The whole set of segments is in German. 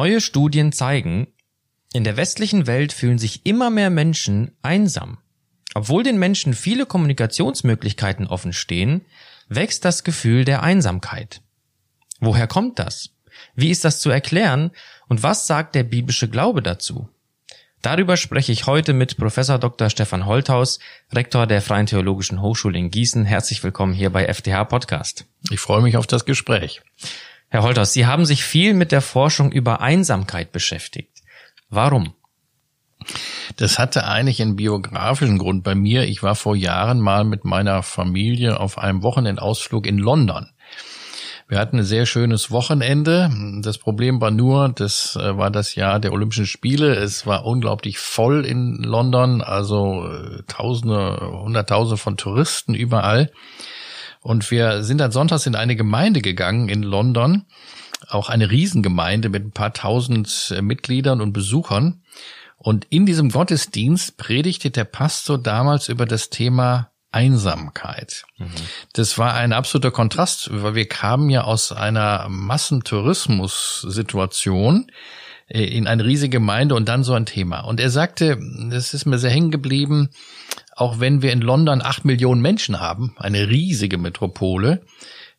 Neue Studien zeigen, in der westlichen Welt fühlen sich immer mehr Menschen einsam. Obwohl den Menschen viele Kommunikationsmöglichkeiten offen stehen, wächst das Gefühl der Einsamkeit. Woher kommt das? Wie ist das zu erklären und was sagt der biblische Glaube dazu? Darüber spreche ich heute mit Professor Dr. Stefan Holthaus, Rektor der Freien Theologischen Hochschule in Gießen. Herzlich willkommen hier bei FTH Podcast. Ich freue mich auf das Gespräch. Herr Holthaus, Sie haben sich viel mit der Forschung über Einsamkeit beschäftigt. Warum? Das hatte eigentlich einen biografischen Grund bei mir. Ich war vor Jahren mal mit meiner Familie auf einem Wochenendausflug in London. Wir hatten ein sehr schönes Wochenende. Das Problem war nur, das äh, war das Jahr der Olympischen Spiele. Es war unglaublich voll in London, also äh, Tausende, Hunderttausende von Touristen überall. Und wir sind dann sonntags in eine Gemeinde gegangen in London, auch eine Riesengemeinde mit ein paar tausend äh, Mitgliedern und Besuchern. Und in diesem Gottesdienst predigte der Pastor damals über das Thema Einsamkeit. Mhm. Das war ein absoluter Kontrast, weil wir kamen ja aus einer Massentourismus-Situation äh, in eine riesige Gemeinde und dann so ein Thema. Und er sagte, das ist mir sehr hängen geblieben, auch wenn wir in London acht Millionen Menschen haben, eine riesige Metropole,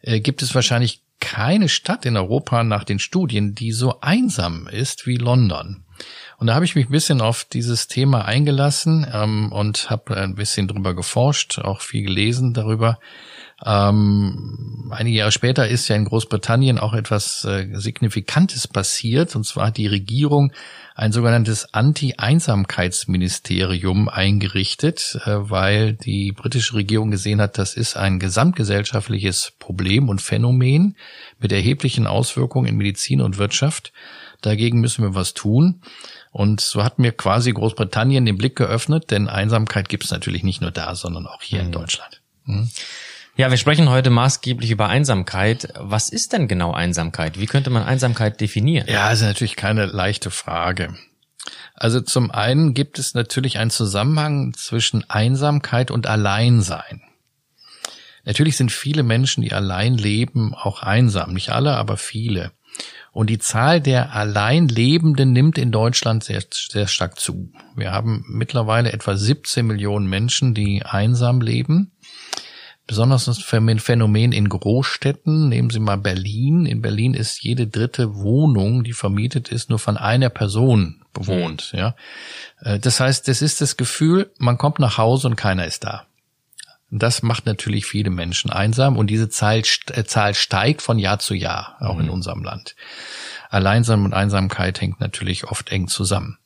äh, gibt es wahrscheinlich keine Stadt in Europa nach den Studien, die so einsam ist wie London. Und da habe ich mich ein bisschen auf dieses Thema eingelassen ähm, und habe ein bisschen drüber geforscht, auch viel gelesen darüber. Ähm, einige Jahre später ist ja in Großbritannien auch etwas äh, Signifikantes passiert, und zwar hat die Regierung ein sogenanntes Anti-Einsamkeitsministerium eingerichtet, äh, weil die britische Regierung gesehen hat, das ist ein gesamtgesellschaftliches Problem und Phänomen mit erheblichen Auswirkungen in Medizin und Wirtschaft. Dagegen müssen wir was tun. Und so hat mir quasi Großbritannien den Blick geöffnet, denn Einsamkeit gibt es natürlich nicht nur da, sondern auch hier mhm. in Deutschland. Mhm. Ja, wir sprechen heute maßgeblich über Einsamkeit. Was ist denn genau Einsamkeit? Wie könnte man Einsamkeit definieren? Ja, ist natürlich keine leichte Frage. Also zum einen gibt es natürlich einen Zusammenhang zwischen Einsamkeit und Alleinsein. Natürlich sind viele Menschen, die allein leben, auch einsam. Nicht alle, aber viele. Und die Zahl der Alleinlebenden nimmt in Deutschland sehr, sehr stark zu. Wir haben mittlerweile etwa 17 Millionen Menschen, die einsam leben. Besonders das Phänomen in Großstädten. Nehmen Sie mal Berlin. In Berlin ist jede dritte Wohnung, die vermietet ist, nur von einer Person bewohnt. Ja, äh, das heißt, das ist das Gefühl, man kommt nach Hause und keiner ist da. Das macht natürlich viele Menschen einsam und diese Zahl, äh, Zahl steigt von Jahr zu Jahr, auch mhm. in unserem Land. Alleinsam und Einsamkeit hängt natürlich oft eng zusammen.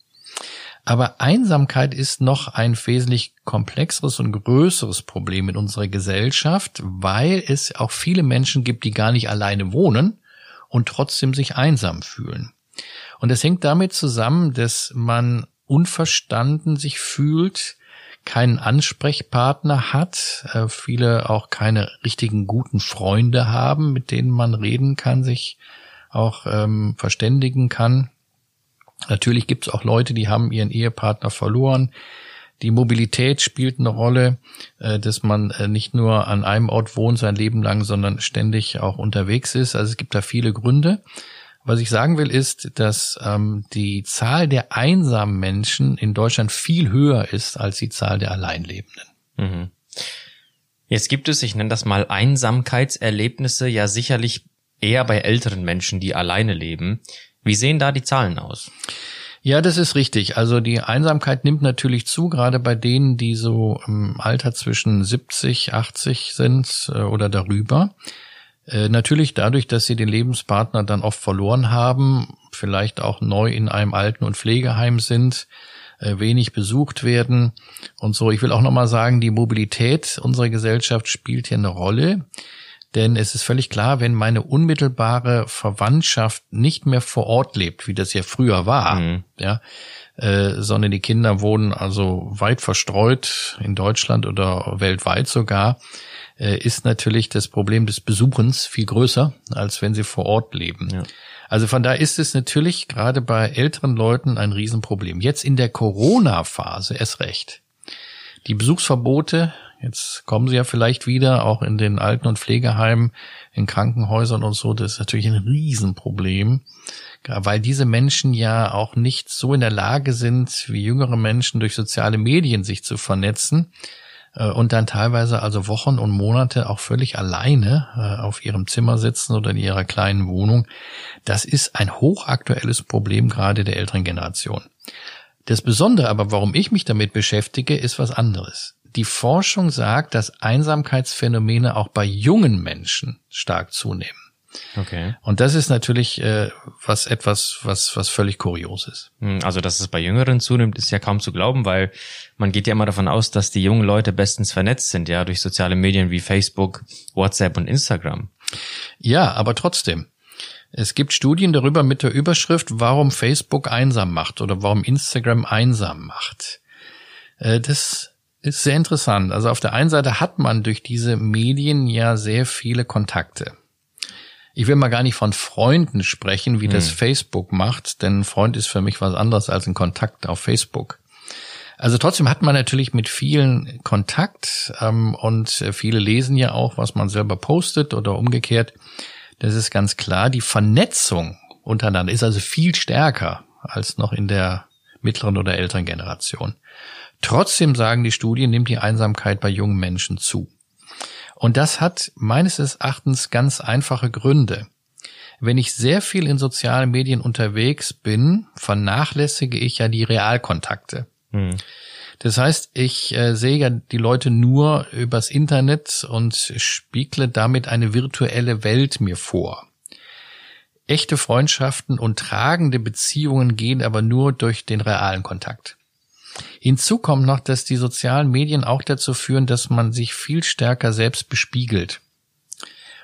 Aber Einsamkeit ist noch ein wesentlich komplexeres und größeres Problem in unserer Gesellschaft, weil es auch viele Menschen gibt, die gar nicht alleine wohnen und trotzdem sich einsam fühlen. Und es hängt damit zusammen, dass man unverstanden sich fühlt, keinen Ansprechpartner hat, äh, viele auch keine richtigen guten Freunde haben, mit denen man reden kann, sich auch ähm, verständigen kann. Natürlich gibt es auch Leute, die haben ihren Ehepartner verloren. Die Mobilität spielt eine Rolle, äh, dass man äh, nicht nur an einem Ort wohnt sein Leben lang, sondern ständig auch unterwegs ist. Also es gibt da viele Gründe. Was ich sagen will, ist, dass ähm, die Zahl der einsamen Menschen in Deutschland viel höher ist als die Zahl der Alleinlebenden. Mhm. Jetzt gibt es, ich nenne das mal Einsamkeitserlebnisse, ja sicherlich eher bei älteren Menschen, die alleine leben. Wie sehen da die Zahlen aus? Ja, das ist richtig. Also die Einsamkeit nimmt natürlich zu, gerade bei denen, die so im Alter zwischen 70, 80 sind äh, oder darüber. Äh, natürlich dadurch, dass sie den Lebenspartner dann oft verloren haben, vielleicht auch neu in einem Alten- und Pflegeheim sind, äh, wenig besucht werden und so. Ich will auch nochmal sagen, die Mobilität unserer Gesellschaft spielt hier eine Rolle. Denn es ist völlig klar, wenn meine unmittelbare Verwandtschaft nicht mehr vor Ort lebt, wie das ja früher war, mhm. ja, äh, sondern die Kinder wohnen also weit verstreut in Deutschland oder weltweit sogar, äh, ist natürlich das Problem des Besuchens viel größer, als wenn sie vor Ort leben. Ja. Also von da ist es natürlich gerade bei älteren Leuten ein Riesenproblem. Jetzt in der Corona-Phase erst recht. Die Besuchsverbote Jetzt kommen sie ja vielleicht wieder, auch in den Alten- und Pflegeheimen, in Krankenhäusern und so. Das ist natürlich ein Riesenproblem, weil diese Menschen ja auch nicht so in der Lage sind, wie jüngere Menschen durch soziale Medien sich zu vernetzen äh, und dann teilweise also Wochen und Monate auch völlig alleine äh, auf ihrem Zimmer sitzen oder in ihrer kleinen Wohnung. Das ist ein hochaktuelles Problem gerade der älteren Generation. Das Besondere aber, warum ich mich damit beschäftige, ist was anderes. Die Forschung sagt, dass Einsamkeitsphänomene auch bei jungen Menschen stark zunehmen. Okay. Und das ist natürlich äh, was etwas, was was völlig kurios ist. Hm, also, dass es bei Jüngeren zunimmt, ist ja kaum zu glauben, weil man geht ja immer davon aus, dass die jungen Leute bestens vernetzt sind, ja, durch soziale Medien wie Facebook, WhatsApp und Instagram. Ja, aber trotzdem. Es gibt Studien darüber mit der Überschrift, warum Facebook einsam macht oder warum Instagram einsam macht. Äh, das ist sehr interessant. Also auf der einen Seite hat man durch diese Medien ja sehr viele Kontakte. Ich will mal gar nicht von Freunden sprechen, wie hm. das Facebook macht, denn ein Freund ist für mich was anderes als ein Kontakt auf Facebook. Also trotzdem hat man natürlich mit vielen Kontakt ähm, und viele lesen ja auch, was man selber postet oder umgekehrt. Das ist ganz klar. Die Vernetzung untereinander ist also viel stärker als noch in der mittleren oder älteren Generation. Trotzdem sagen die Studien, nimmt die Einsamkeit bei jungen Menschen zu. Und das hat meines Erachtens ganz einfache Gründe. Wenn ich sehr viel in sozialen Medien unterwegs bin, vernachlässige ich ja die Realkontakte. Hm. Das heißt, ich äh, sehe ja die Leute nur übers Internet und spiegle damit eine virtuelle Welt mir vor. Echte Freundschaften und tragende Beziehungen gehen aber nur durch den realen Kontakt. Hinzu kommt noch, dass die sozialen Medien auch dazu führen, dass man sich viel stärker selbst bespiegelt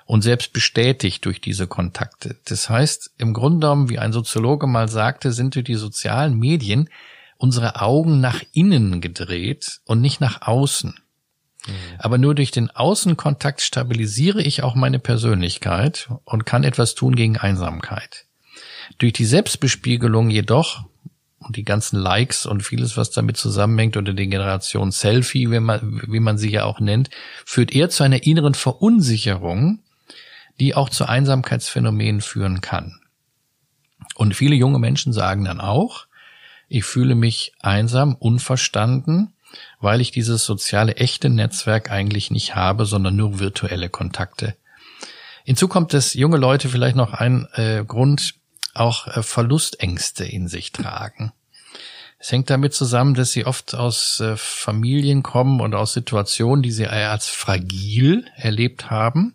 und selbst bestätigt durch diese Kontakte. Das heißt, im Grunde genommen, wie ein Soziologe mal sagte, sind durch die sozialen Medien unsere Augen nach innen gedreht und nicht nach außen. Mhm. Aber nur durch den Außenkontakt stabilisiere ich auch meine Persönlichkeit und kann etwas tun gegen Einsamkeit. Durch die Selbstbespiegelung jedoch und die ganzen Likes und vieles, was damit zusammenhängt oder die Generation Selfie, wie man, wie man sie ja auch nennt, führt eher zu einer inneren Verunsicherung, die auch zu Einsamkeitsphänomenen führen kann. Und viele junge Menschen sagen dann auch, ich fühle mich einsam, unverstanden, weil ich dieses soziale echte Netzwerk eigentlich nicht habe, sondern nur virtuelle Kontakte. Hinzu kommt, dass junge Leute vielleicht noch ein äh, Grund auch äh, Verlustängste in sich tragen. Es hängt damit zusammen, dass sie oft aus äh, Familien kommen und aus Situationen, die sie als fragil erlebt haben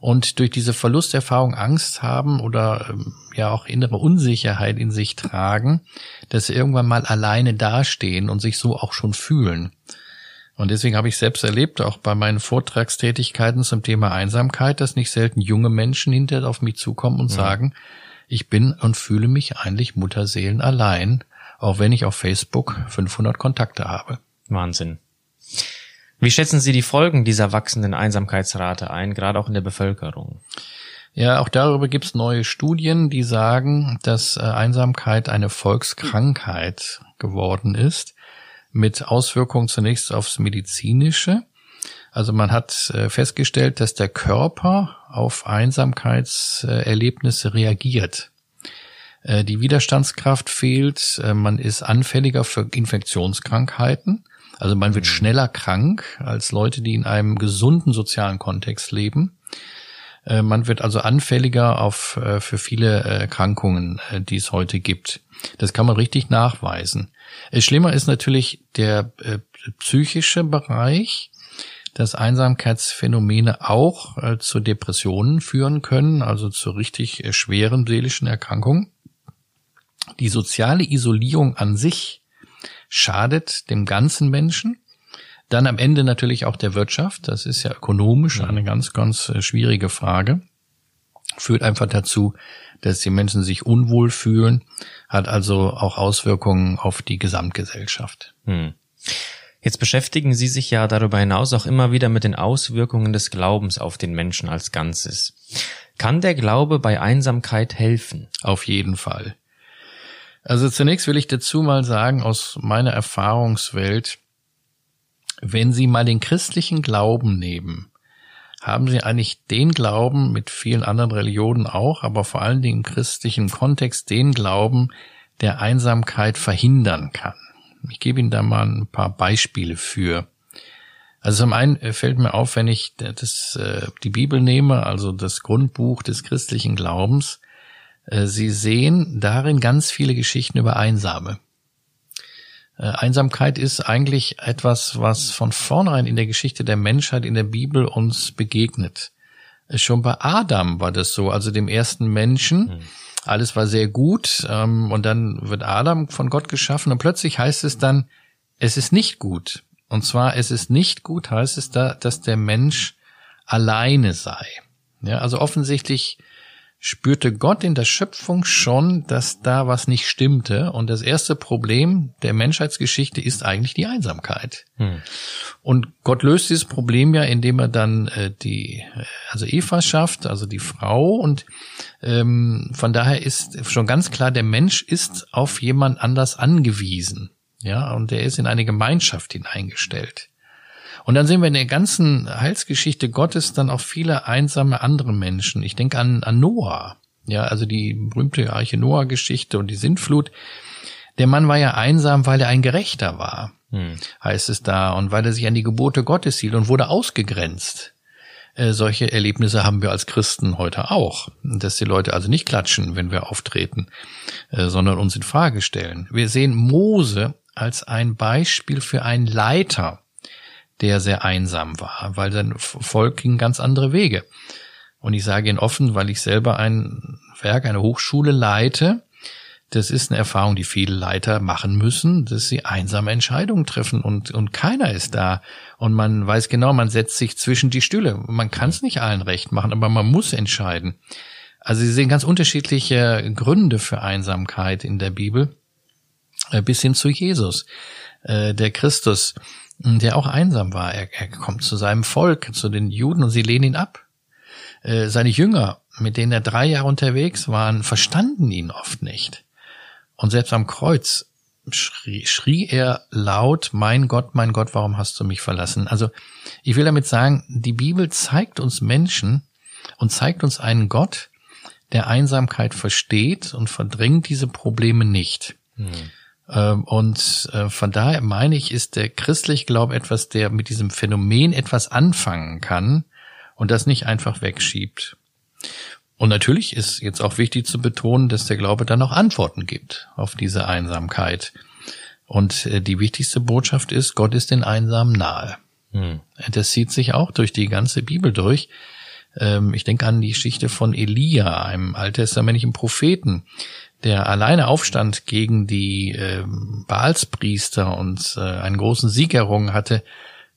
und durch diese Verlusterfahrung Angst haben oder ähm, ja auch innere Unsicherheit in sich tragen, dass sie irgendwann mal alleine dastehen und sich so auch schon fühlen. Und deswegen habe ich selbst erlebt, auch bei meinen Vortragstätigkeiten zum Thema Einsamkeit, dass nicht selten junge Menschen hinterher auf mich zukommen und ja. sagen, ich bin und fühle mich eigentlich Mutterseelen allein, auch wenn ich auf Facebook 500 Kontakte habe. Wahnsinn. Wie schätzen Sie die Folgen dieser wachsenden Einsamkeitsrate ein, gerade auch in der Bevölkerung? Ja, auch darüber gibt es neue Studien, die sagen, dass äh, Einsamkeit eine Volkskrankheit geworden ist, mit Auswirkungen zunächst aufs Medizinische, also man hat äh, festgestellt, dass der Körper auf Einsamkeitserlebnisse reagiert. Äh, die Widerstandskraft fehlt, äh, man ist anfälliger für Infektionskrankheiten, also man wird mhm. schneller krank als Leute, die in einem gesunden sozialen Kontext leben. Man wird also anfälliger auf, für viele Erkrankungen, die es heute gibt. Das kann man richtig nachweisen. Schlimmer ist natürlich der psychische Bereich dass Einsamkeitsphänomene auch äh, zu Depressionen führen können, also zu richtig äh, schweren seelischen Erkrankungen. Die soziale Isolierung an sich schadet dem ganzen Menschen. Dann am Ende natürlich auch der Wirtschaft. Das ist ja ökonomisch eine ganz, ganz äh, schwierige Frage. Führt einfach dazu, dass die Menschen sich unwohl fühlen, hat also auch Auswirkungen auf die Gesamtgesellschaft. Hm. Jetzt beschäftigen Sie sich ja darüber hinaus auch immer wieder mit den Auswirkungen des Glaubens auf den Menschen als Ganzes. Kann der Glaube bei Einsamkeit helfen? Auf jeden Fall. Also zunächst will ich dazu mal sagen, aus meiner Erfahrungswelt, Wenn Sie mal den christlichen Glauben nehmen, haben Sie eigentlich den Glauben mit vielen anderen Religionen auch, aber vor allen Dingen im christlichen Kontext den Glauben, der Einsamkeit verhindern kann. Ich gebe Ihnen da mal ein paar Beispiele für. Also zum einen äh, fällt mir auf, wenn ich das, äh, die Bibel nehme, also das Grundbuch des christlichen Glaubens, äh, Sie sehen darin ganz viele Geschichten über Einsame. Einsamkeit ist eigentlich etwas, was von vornherein in der Geschichte der Menschheit in der Bibel uns begegnet. Schon bei Adam war das so, also dem ersten Menschen. Hm. Alles war sehr gut ähm, und dann wird Adam von Gott geschaffen und plötzlich heißt es dann, es ist nicht gut. Und zwar, es ist nicht gut, heißt es da, dass der Mensch alleine sei. Ja, also offensichtlich spürte Gott in der Schöpfung schon, dass da was nicht stimmte. Und das erste Problem der Menschheitsgeschichte ist eigentlich die Einsamkeit. Hm. Und Gott löst dieses Problem ja, indem er dann äh, die, also Eva schafft, also die Frau. Und ähm, von daher ist schon ganz klar, der Mensch ist auf jemand anders angewiesen. Ja, und er ist in eine Gemeinschaft hineingestellt. Und dann sehen wir in der ganzen Heilsgeschichte Gottes dann auch viele einsame andere Menschen. Ich denke an, an Noah. Ja, also die berühmte Arche Noah-Geschichte und die Sintflut. Der Mann war ja einsam, weil er ein Gerechter war, hm. heißt es da, und weil er sich an die Gebote Gottes hielt und wurde ausgegrenzt. Äh, solche Erlebnisse haben wir als Christen heute auch, dass die Leute also nicht klatschen, wenn wir auftreten, äh, sondern uns in Frage stellen. Wir sehen Mose als ein Beispiel für einen Leiter, der sehr einsam war, weil sein Volk ging ganz andere Wege. Und ich sage Ihnen offen, weil ich selber ein Werk, eine Hochschule leite, das ist eine Erfahrung, die viele Leiter machen müssen, dass sie einsame Entscheidungen treffen und, und keiner ist da. Und man weiß genau, man setzt sich zwischen die Stühle. Man kann es nicht allen recht machen, aber man muss entscheiden. Also Sie sehen ganz unterschiedliche Gründe für Einsamkeit in der Bibel, äh, bis hin zu Jesus, äh, der Christus der auch einsam war. Er, er kommt zu seinem Volk, zu den Juden und sie lehnen ihn ab. Äh, seine Jünger, mit denen er drei Jahre unterwegs waren, verstanden ihn oft nicht. Und selbst am Kreuz schrie, schrie er laut, mein Gott, mein Gott, warum hast du mich verlassen? Also ich will damit sagen, die Bibel zeigt uns Menschen und zeigt uns einen Gott, der Einsamkeit versteht und verdrängt diese Probleme nicht. Hm. Ähm, und äh, von daher meine ich, ist der christliche Glaube etwas, der mit diesem Phänomen etwas anfangen kann und das nicht einfach wegschiebt. Und natürlich ist jetzt auch wichtig zu betonen, dass der Glaube dann auch Antworten gibt auf diese Einsamkeit. Und äh, die wichtigste Botschaft ist, Gott ist den Einsamen nahe. Hm. Das zieht sich auch durch die ganze Bibel durch. Ähm, ich denke an die Geschichte von Elia, einem alttestamentlichen Propheten, der alleine aufstand gegen die äh, Baalspriester und äh, einen großen Sieg errungen hatte,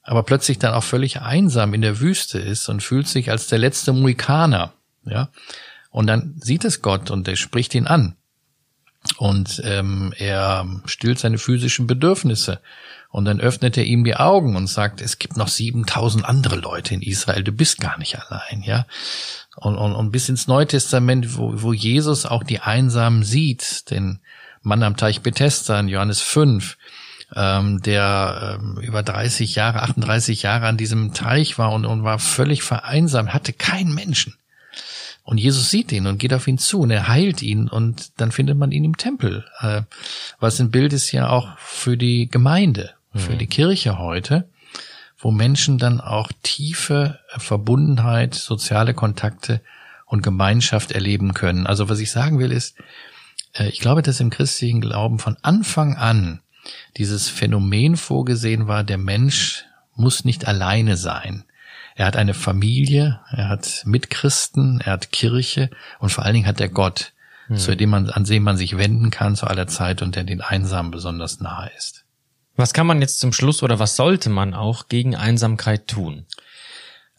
aber plötzlich dann auch völlig einsam in der Wüste ist und fühlt sich als der letzte Muikaner, ja. Und dann sieht es Gott und er spricht ihn an. Und ähm, er stillt seine physischen Bedürfnisse. Und dann öffnet er ihm die Augen und sagt, es gibt noch 7000 andere Leute in Israel, du bist gar nicht allein, ja und, und, und bis ins Neue Testament, wo, wo Jesus auch die Einsamen sieht, den Mann am Teich Bethesda in Johannes 5, ähm, der ähm, über 30 Jahre, 38 Jahre an diesem Teich war und, und war völlig vereinsamt, hatte keinen Menschen. Und Jesus sieht ihn und geht auf ihn zu und er heilt ihn und dann findet man ihn im Tempel, äh, was ein Bild ist ja auch für die Gemeinde, für mhm. die Kirche heute wo Menschen dann auch tiefe Verbundenheit, soziale Kontakte und Gemeinschaft erleben können. Also was ich sagen will ist, äh, ich glaube, dass im christlichen Glauben von Anfang an dieses Phänomen vorgesehen war, der Mensch muss nicht alleine sein. Er hat eine Familie, er hat Mitchristen, er hat Kirche und vor allen Dingen hat er Gott, hm. zu dem man, an dem man sich wenden kann zu aller Zeit und der den Einsamen besonders nahe ist. Was kann man jetzt zum Schluss oder was sollte man auch gegen Einsamkeit tun?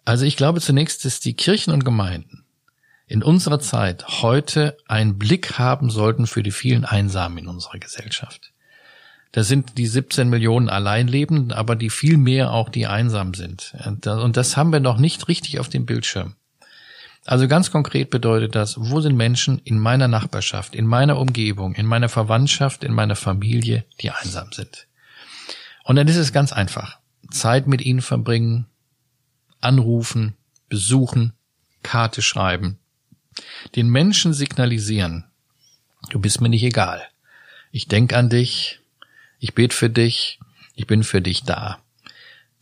Also ich glaube zunächst, dass die Kirchen und Gemeinden in unserer Zeit heute einen Blick haben sollten für die vielen Einsamen in unserer Gesellschaft. Das sind die 17 Millionen Alleinlebenden, aber die viel mehr auch, die einsam sind. Und das haben wir noch nicht richtig auf dem Bildschirm. Also ganz konkret bedeutet das, wo sind Menschen in meiner Nachbarschaft, in meiner Umgebung, in meiner Verwandtschaft, in meiner Familie, die einsam sind? Und dann ist es ganz einfach. Zeit mit ihnen verbringen, anrufen, besuchen, Karte schreiben, den Menschen signalisieren, du bist mir nicht egal. Ich denk an dich, ich bete für dich, ich bin für dich da.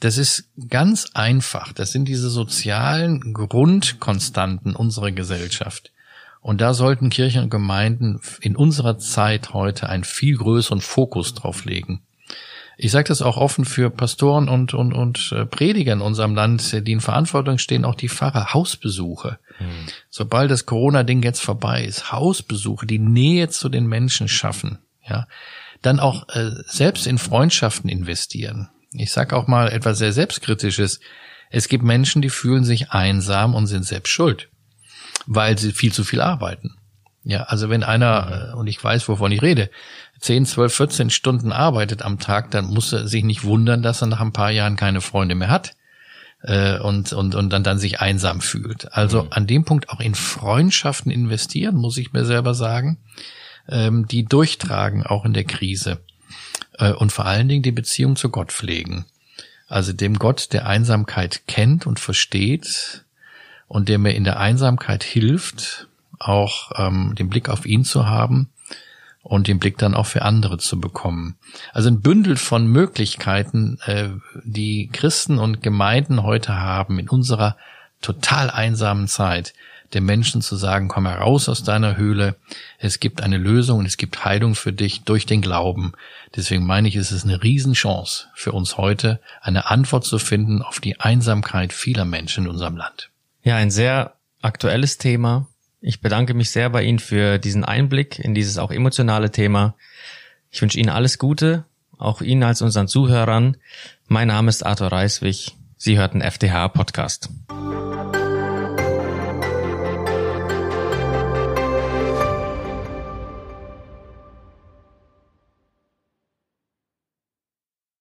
Das ist ganz einfach. Das sind diese sozialen Grundkonstanten unserer Gesellschaft. Und da sollten Kirchen und Gemeinden in unserer Zeit heute einen viel größeren Fokus drauf legen. Ich sage das auch offen für Pastoren und, und, und äh, Prediger in unserem Land, die in Verantwortung stehen, auch die Pfarrer, Hausbesuche. Hm. Sobald das Corona-Ding jetzt vorbei ist, Hausbesuche, die Nähe zu den Menschen schaffen, ja, dann auch äh, selbst in Freundschaften investieren. Ich sage auch mal etwas sehr Selbstkritisches. Es gibt Menschen, die fühlen sich einsam und sind selbst schuld, weil sie viel zu viel arbeiten. Ja, also wenn einer, äh, und ich weiß, wovon ich rede, 10, 12, 14 Stunden arbeitet am Tag, dann muss er sich nicht wundern, dass er nach ein paar Jahren keine Freunde mehr hat äh, und, und, und dann, dann sich einsam fühlt. Also mhm. an dem Punkt auch in Freundschaften investieren, muss ich mir selber sagen, ähm, die durchtragen, auch in der Krise. Äh, und vor allen Dingen die Beziehung zu Gott pflegen. Also dem Gott, der Einsamkeit kennt und versteht und der mir in der Einsamkeit hilft, auch ähm, den Blick auf ihn zu haben und den Blick dann auch für andere zu bekommen. Also ein Bündel von Möglichkeiten, äh, die Christen und Gemeinden heute haben in unserer total einsamen Zeit, den Menschen zu sagen, komm heraus aus deiner Höhle, es gibt eine Lösung und es gibt Heilung für dich durch den Glauben. Deswegen meine ich, es ist eine Riesenchance für uns heute, eine Antwort zu finden auf die Einsamkeit vieler Menschen in unserem Land. Ja, ein sehr aktuelles Thema, ich bedanke mich sehr bei Ihnen für diesen Einblick in dieses auch emotionale Thema. Ich wünsche Ihnen alles Gute, auch Ihnen als unseren Zuhörern. Mein Name ist Arthur Reiswig. Sie hörten FDH Podcast.